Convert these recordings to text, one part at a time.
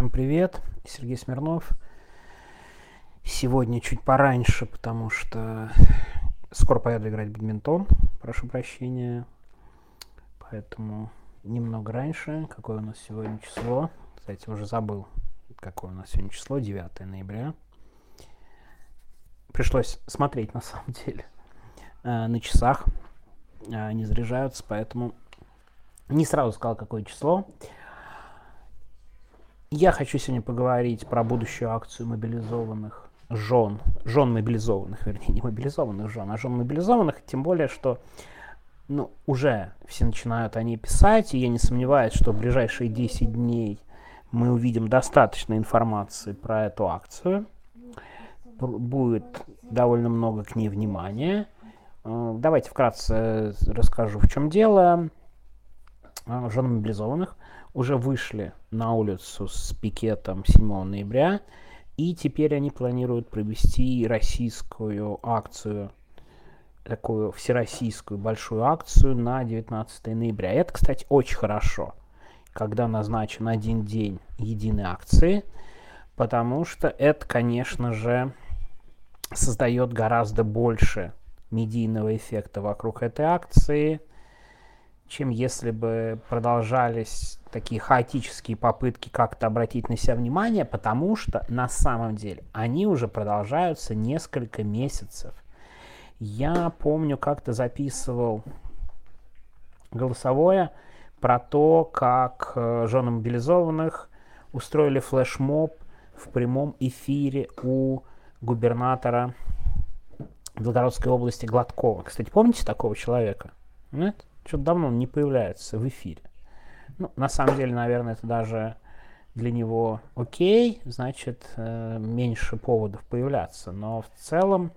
Всем привет, Сергей Смирнов. Сегодня чуть пораньше, потому что скоро поеду играть в бадминтон, прошу прощения. Поэтому немного раньше. Какое у нас сегодня число? Кстати, уже забыл, какое у нас сегодня число, 9 ноября. Пришлось смотреть, на самом деле, э, на часах. Они заряжаются, поэтому не сразу сказал, какое число. Я хочу сегодня поговорить про будущую акцию мобилизованных жен, жен мобилизованных, вернее, не мобилизованных жен, а жен мобилизованных, тем более, что ну, уже все начинают они писать, и я не сомневаюсь, что в ближайшие 10 дней мы увидим достаточно информации про эту акцию. Будет довольно много к ней внимания. Э, давайте вкратце расскажу, в чем дело. Э, Жены мобилизованных уже вышли на улицу с пикетом 7 ноября, и теперь они планируют провести российскую акцию, такую всероссийскую большую акцию на 19 ноября. Это, кстати, очень хорошо, когда назначен один день единой акции, потому что это, конечно же, создает гораздо больше медийного эффекта вокруг этой акции – чем если бы продолжались такие хаотические попытки как-то обратить на себя внимание, потому что на самом деле они уже продолжаются несколько месяцев. Я помню, как-то записывал голосовое про то, как э, жены мобилизованных устроили флешмоб в прямом эфире у губернатора Белгородской области Гладкова. Кстати, помните такого человека? Нет? Что-то давно он не появляется в эфире. Ну, на самом деле, наверное, это даже для него окей, значит, э, меньше поводов появляться. Но в целом,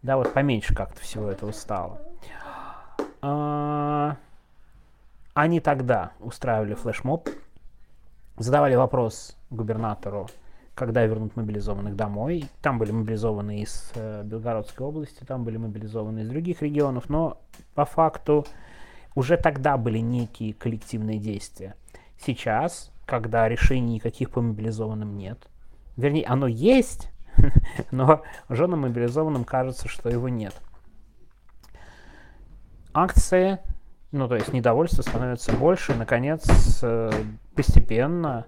да, вот поменьше как-то всего этого стало. А, они тогда устраивали флешмоб, задавали вопрос губернатору, когда вернут мобилизованных домой. Там были мобилизованы из э, Белгородской области, там были мобилизованы из других регионов, но по факту уже тогда были некие коллективные действия. Сейчас, когда решений никаких по мобилизованным нет, вернее, оно есть, но женам мобилизованным кажется, что его нет. Акции, ну то есть недовольство становится больше, наконец, э, постепенно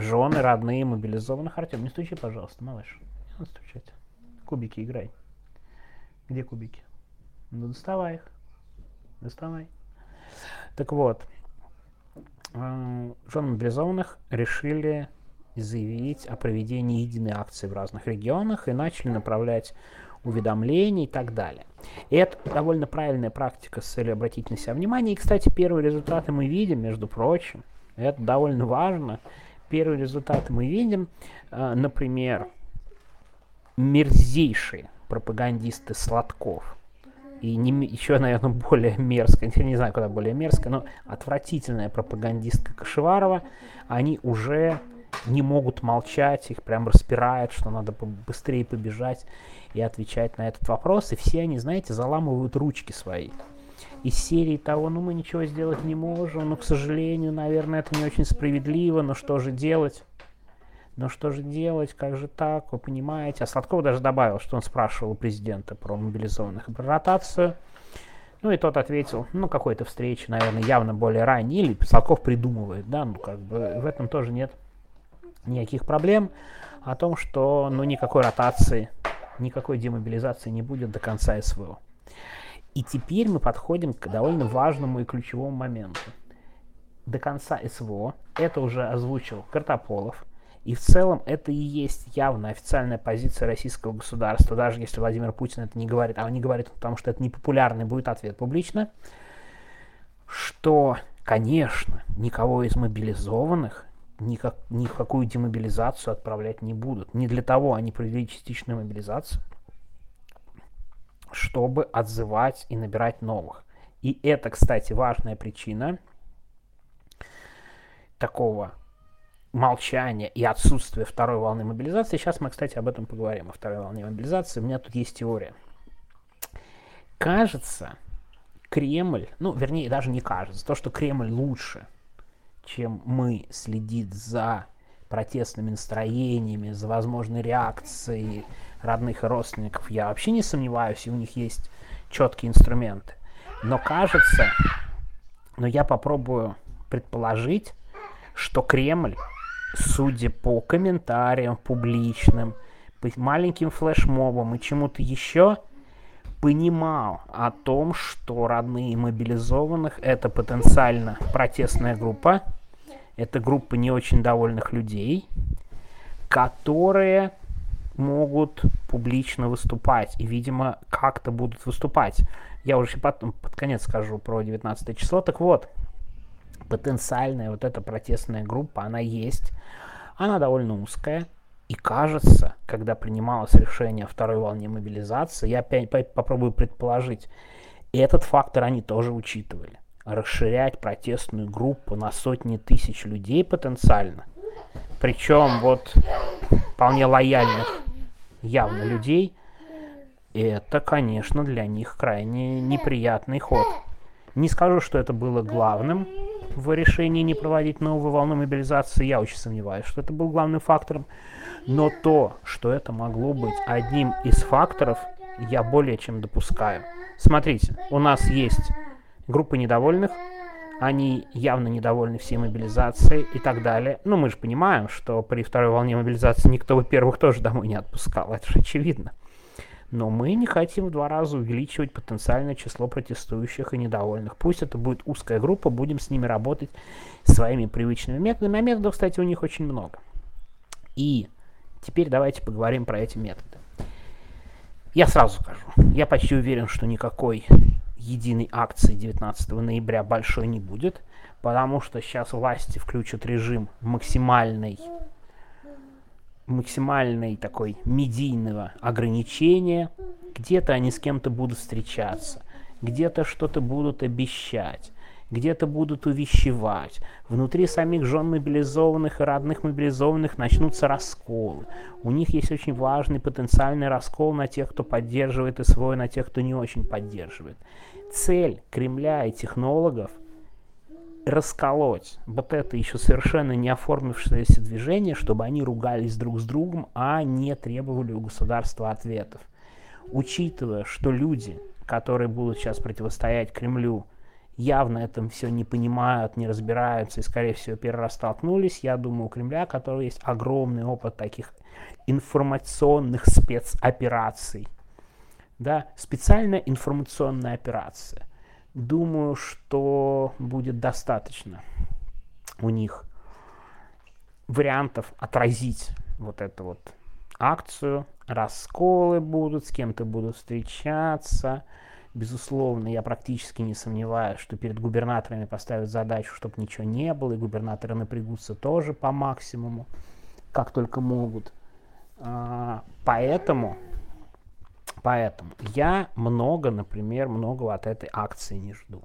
жены, родные, мобилизованных. Артем, не стучи, пожалуйста, малыш. Не надо стучать. Кубики играй. Где кубики? Ну, доставай их. Доставай. Так вот, э, жены мобилизованных решили заявить о проведении единой акции в разных регионах и начали направлять уведомления и так далее. И это довольно правильная практика с целью обратить на себя внимание. И, кстати, первые результаты мы видим, между прочим. Это довольно важно первые результаты мы видим. А, например, мерзейшие пропагандисты Сладков. И не, еще, наверное, более мерзкая, я не знаю, куда более мерзкая, но отвратительная пропагандистка Кашеварова, они уже не могут молчать, их прям распирает, что надо быстрее побежать и отвечать на этот вопрос, и все они, знаете, заламывают ручки свои из серии того, ну мы ничего сделать не можем, но, к сожалению, наверное, это не очень справедливо, но что же делать? Но что же делать, как же так, вы понимаете? А Сладков даже добавил, что он спрашивал у президента про мобилизованных и про ротацию. Ну и тот ответил, ну какой-то встречи, наверное, явно более ранней, или Сладков придумывает, да, ну как бы в этом тоже нет никаких проблем. О том, что ну никакой ротации, никакой демобилизации не будет до конца СВО. И теперь мы подходим к довольно важному и ключевому моменту. До конца СВО это уже озвучил Картополов, и в целом это и есть явно официальная позиция российского государства, даже если Владимир Путин это не говорит, а он не говорит, потому что это непопулярный будет ответ публично, что, конечно, никого из мобилизованных никак, ни в какую демобилизацию отправлять не будут. Не для того они провели частичную мобилизацию, чтобы отзывать и набирать новых. И это, кстати, важная причина такого молчания и отсутствия второй волны мобилизации. Сейчас мы, кстати, об этом поговорим, о второй волне мобилизации. У меня тут есть теория. Кажется, Кремль, ну, вернее, даже не кажется, то, что Кремль лучше, чем мы следить за протестными настроениями, за возможной реакцией родных и родственников, я вообще не сомневаюсь, и у них есть четкие инструменты. Но кажется, но я попробую предположить, что Кремль, судя по комментариям публичным, по маленьким флешмобам и чему-то еще, понимал о том, что родные мобилизованных это потенциально протестная группа, это группа не очень довольных людей, которые могут публично выступать и, видимо, как-то будут выступать. Я уже потом под конец скажу про 19 число. Так вот, потенциальная вот эта протестная группа, она есть. Она довольно узкая. И кажется, когда принималось решение о второй волне мобилизации, я опять попробую предположить, этот фактор они тоже учитывали. Расширять протестную группу на сотни тысяч людей потенциально. Причем вот вполне лояльных явно людей, это, конечно, для них крайне неприятный ход. Не скажу, что это было главным в решении не проводить новую волну мобилизации, я очень сомневаюсь, что это был главным фактором. Но то, что это могло быть одним из факторов, я более чем допускаю. Смотрите, у нас есть группа недовольных, они явно недовольны всей мобилизацией и так далее. Ну, мы же понимаем, что при второй волне мобилизации никто, во-первых, тоже домой не отпускал, это же очевидно. Но мы не хотим в два раза увеличивать потенциальное число протестующих и недовольных. Пусть это будет узкая группа, будем с ними работать своими привычными методами. А методов, кстати, у них очень много. И теперь давайте поговорим про эти методы. Я сразу скажу, я почти уверен, что никакой единой акции 19 ноября большой не будет, потому что сейчас власти включат режим максимальной максимальной такой медийного ограничения. Где-то они с кем-то будут встречаться, где-то что-то будут обещать, где-то будут увещевать. Внутри самих жен мобилизованных и родных мобилизованных начнутся расколы. У них есть очень важный потенциальный раскол на тех, кто поддерживает и на тех, кто не очень поддерживает цель Кремля и технологов расколоть вот это еще совершенно не оформившееся движение, чтобы они ругались друг с другом, а не требовали у государства ответов. Учитывая, что люди, которые будут сейчас противостоять Кремлю, явно этом все не понимают, не разбираются и, скорее всего, перерастолкнулись, я думаю, у Кремля, у которого есть огромный опыт таких информационных спецопераций, да, специальная информационная операция. Думаю, что будет достаточно у них вариантов отразить вот эту вот акцию. Расколы будут, с кем-то будут встречаться. Безусловно, я практически не сомневаюсь, что перед губернаторами поставят задачу, чтобы ничего не было, и губернаторы напрягутся тоже по максимуму, как только могут. А, поэтому Поэтому я много, например, многого от этой акции не жду.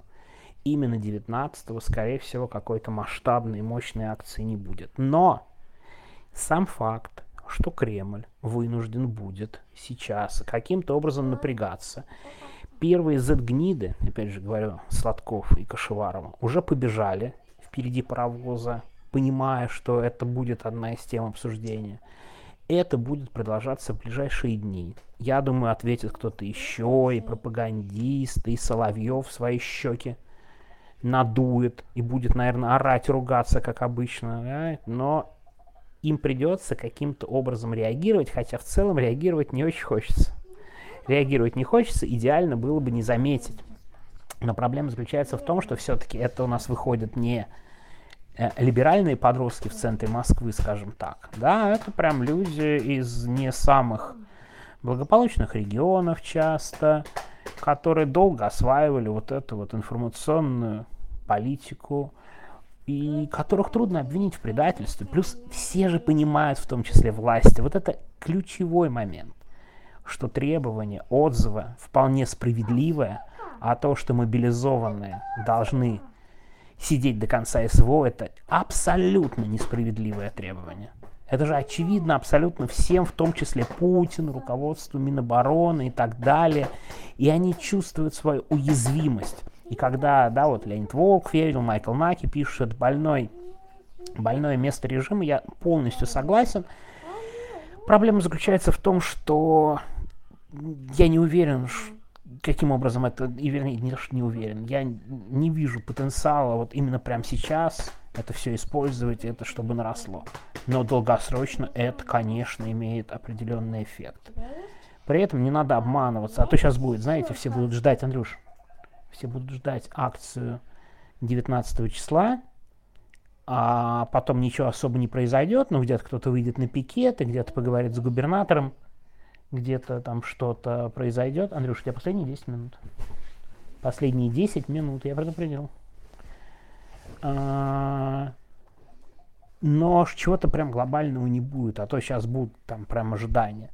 Именно 19-го, скорее всего, какой-то масштабной, мощной акции не будет. Но сам факт, что Кремль вынужден будет сейчас каким-то образом напрягаться. Первые Z-гниды, опять же говорю, Сладков и Кашеварова, уже побежали впереди паровоза, понимая, что это будет одна из тем обсуждения это будет продолжаться в ближайшие дни. Я думаю, ответит кто-то еще, и пропагандист, и Соловьев свои щеки надует и будет, наверное, орать, ругаться, как обычно. Да? Но им придется каким-то образом реагировать, хотя в целом реагировать не очень хочется. Реагировать не хочется, идеально было бы не заметить. Но проблема заключается в том, что все-таки это у нас выходит не Э, либеральные подростки в центре Москвы, скажем так, да, это прям люди из не самых благополучных регионов часто, которые долго осваивали вот эту вот информационную политику, и которых трудно обвинить в предательстве. Плюс все же понимают, в том числе власти, вот это ключевой момент, что требование отзыва вполне справедливое, а то, что мобилизованные должны сидеть до конца СВО, это абсолютно несправедливое требование. Это же очевидно абсолютно всем, в том числе Путину, руководству Минобороны и так далее. И они чувствуют свою уязвимость. И когда, да, вот Леонид Волк верил, Майкл Наки пишет, больной больное место режима, я полностью согласен. Проблема заключается в том, что я не уверен, каким образом это, и вернее, не, не уверен, я не вижу потенциала вот именно прямо сейчас это все использовать, это чтобы наросло. Но долгосрочно это, конечно, имеет определенный эффект. При этом не надо обманываться, а то сейчас будет, знаете, все будут ждать, Андрюш, все будут ждать акцию 19 числа, а потом ничего особо не произойдет, ну где-то кто-то выйдет на пикет, и где-то поговорит с губернатором, где-то там что-то произойдет. Андрюш, у тебя последние 10 минут. Последние 10 минут, я предупредил. А, но чего-то прям глобального не будет, а то сейчас будут там прям ожидания.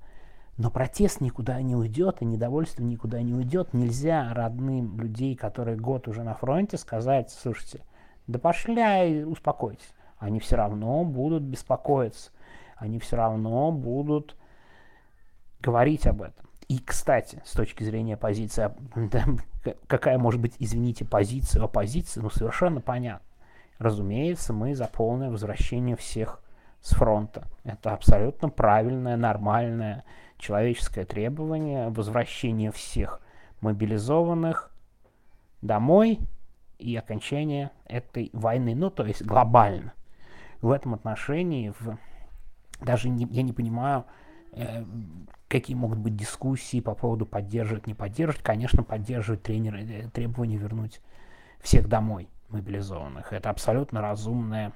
Но протест никуда не уйдет, и недовольство никуда не уйдет. Нельзя родным людей, которые год уже на фронте, сказать, слушайте, да пошли, успокойтесь. Они все равно будут беспокоиться. Они все равно будут говорить об этом. И, кстати, с точки зрения позиции, какая может быть, извините, позиция оппозиции, ну, совершенно понятно. Разумеется, мы за полное возвращение всех с фронта. Это абсолютно правильное, нормальное человеческое требование возвращения всех мобилизованных домой и окончание этой войны, ну, то есть глобально. В этом отношении в, даже не, я не понимаю, э, какие могут быть дискуссии по поводу поддерживать, не поддерживать. Конечно, поддерживать тренеры, э, требование вернуть всех домой мобилизованных. Это абсолютно разумное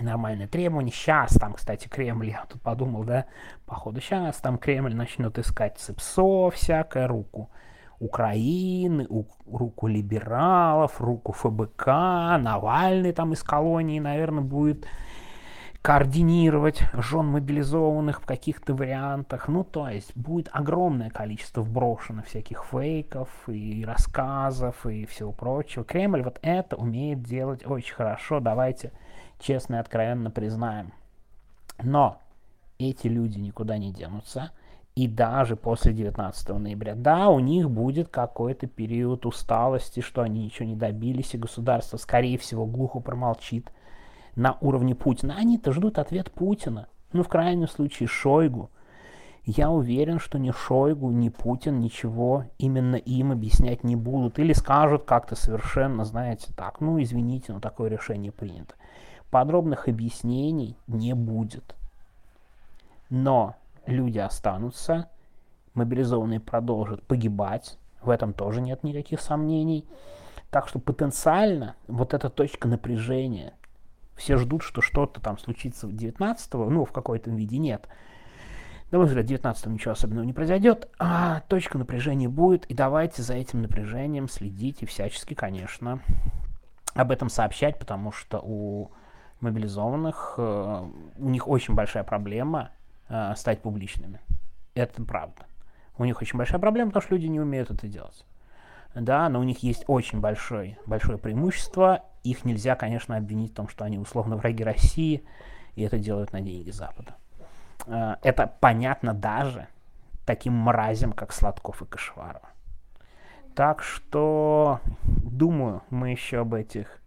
нормальное требование. Сейчас там, кстати, Кремль, я тут подумал, да, походу сейчас там Кремль начнет искать ЦИПСО, всякое, руку Украины, у, руку либералов, руку ФБК, Навальный там из колонии, наверное, будет координировать жен мобилизованных в каких-то вариантах. Ну, то есть будет огромное количество вброшено всяких фейков и рассказов и всего прочего. Кремль вот это умеет делать очень хорошо, давайте честно и откровенно признаем. Но эти люди никуда не денутся. И даже после 19 ноября, да, у них будет какой-то период усталости, что они ничего не добились, и государство, скорее всего, глухо промолчит на уровне Путина. Они-то ждут ответ Путина. Ну, в крайнем случае, Шойгу. Я уверен, что ни Шойгу, ни Путин ничего именно им объяснять не будут. Или скажут как-то совершенно, знаете, так, ну, извините, но такое решение принято. Подробных объяснений не будет. Но люди останутся, мобилизованные продолжат погибать, в этом тоже нет никаких сомнений. Так что потенциально вот эта точка напряжения, все ждут, что что-то там случится 19-го, ну, в какой-то виде нет. На мой взгляд, 19 ничего особенного не произойдет, а точка напряжения будет, и давайте за этим напряжением следить и всячески, конечно, об этом сообщать, потому что у мобилизованных, э, у них очень большая проблема э, стать публичными. Это правда. У них очень большая проблема, потому что люди не умеют это делать. Да, но у них есть очень большое, большое преимущество. Их нельзя, конечно, обвинить в том, что они условно враги России, и это делают на деньги Запада. Э, это понятно даже таким мразям, как Сладков и Кашеваров. Так что, думаю, мы еще об этих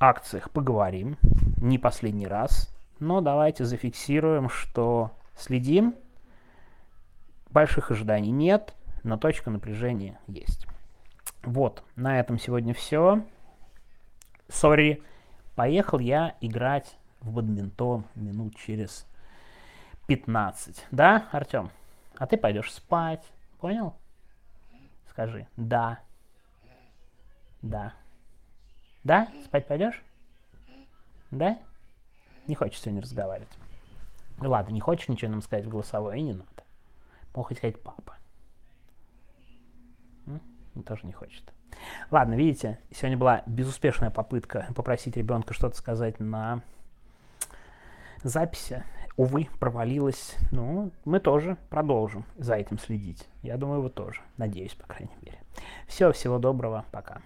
акциях поговорим, не последний раз, но давайте зафиксируем, что следим, больших ожиданий нет, но точка напряжения есть. Вот, на этом сегодня все. Сори, поехал я играть в бадминтон минут через 15. Да, Артем? А ты пойдешь спать. Понял? Скажи. Да. Да. Да? Спать пойдешь? Да? Не хочешь сегодня разговаривать. Ну ладно, не хочешь ничего нам сказать в голосовой, и не надо. Мог сказать папа. М? Тоже не хочет. Ладно, видите, сегодня была безуспешная попытка попросить ребенка что-то сказать на записи. Увы, провалилась. Ну, мы тоже продолжим за этим следить. Я думаю, вы тоже. Надеюсь, по крайней мере. Все, всего доброго. Пока.